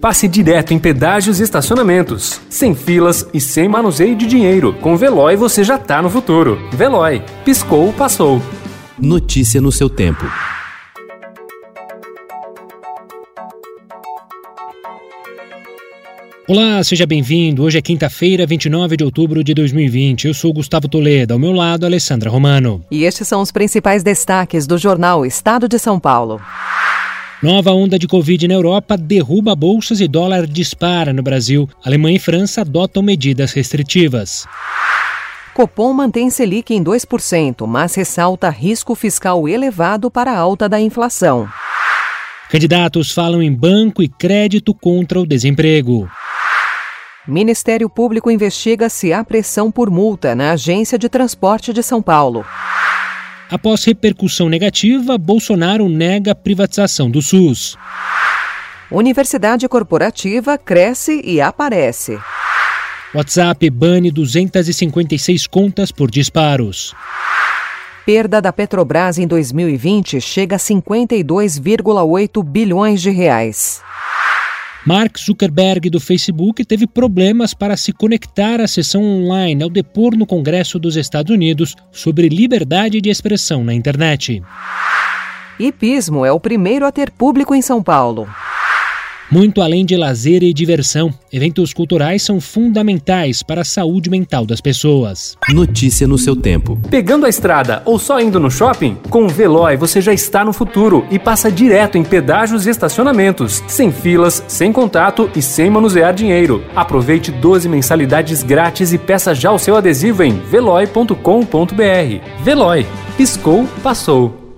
passe direto em pedágios e estacionamentos, sem filas e sem manuseio de dinheiro. Com Veloy você já tá no futuro. Veloy, piscou, passou. Notícia no seu tempo. Olá, seja bem-vindo. Hoje é quinta-feira, 29 de outubro de 2020. Eu sou Gustavo Toledo, ao meu lado, Alessandra Romano. E estes são os principais destaques do jornal Estado de São Paulo. Nova onda de Covid na Europa derruba bolsas e dólar dispara no Brasil. Alemanha e França adotam medidas restritivas. Copom mantém Selic em 2%, mas ressalta risco fiscal elevado para a alta da inflação. Candidatos falam em banco e crédito contra o desemprego. Ministério Público investiga se há pressão por multa na Agência de Transporte de São Paulo. Após repercussão negativa, Bolsonaro nega a privatização do SUS. Universidade corporativa cresce e aparece. WhatsApp bane 256 contas por disparos. Perda da Petrobras em 2020 chega a 52,8 bilhões de reais. Mark Zuckerberg do Facebook teve problemas para se conectar à sessão online ao depor no Congresso dos Estados Unidos sobre liberdade de expressão na internet. Hipismo é o primeiro a ter público em São Paulo. Muito além de lazer e diversão, eventos culturais são fundamentais para a saúde mental das pessoas. Notícia no seu tempo. Pegando a estrada ou só indo no shopping? Com o Veloy você já está no futuro e passa direto em pedágios e estacionamentos, sem filas, sem contato e sem manusear dinheiro. Aproveite 12 mensalidades grátis e peça já o seu adesivo em veloy.com.br. Veloy. Piscou, passou.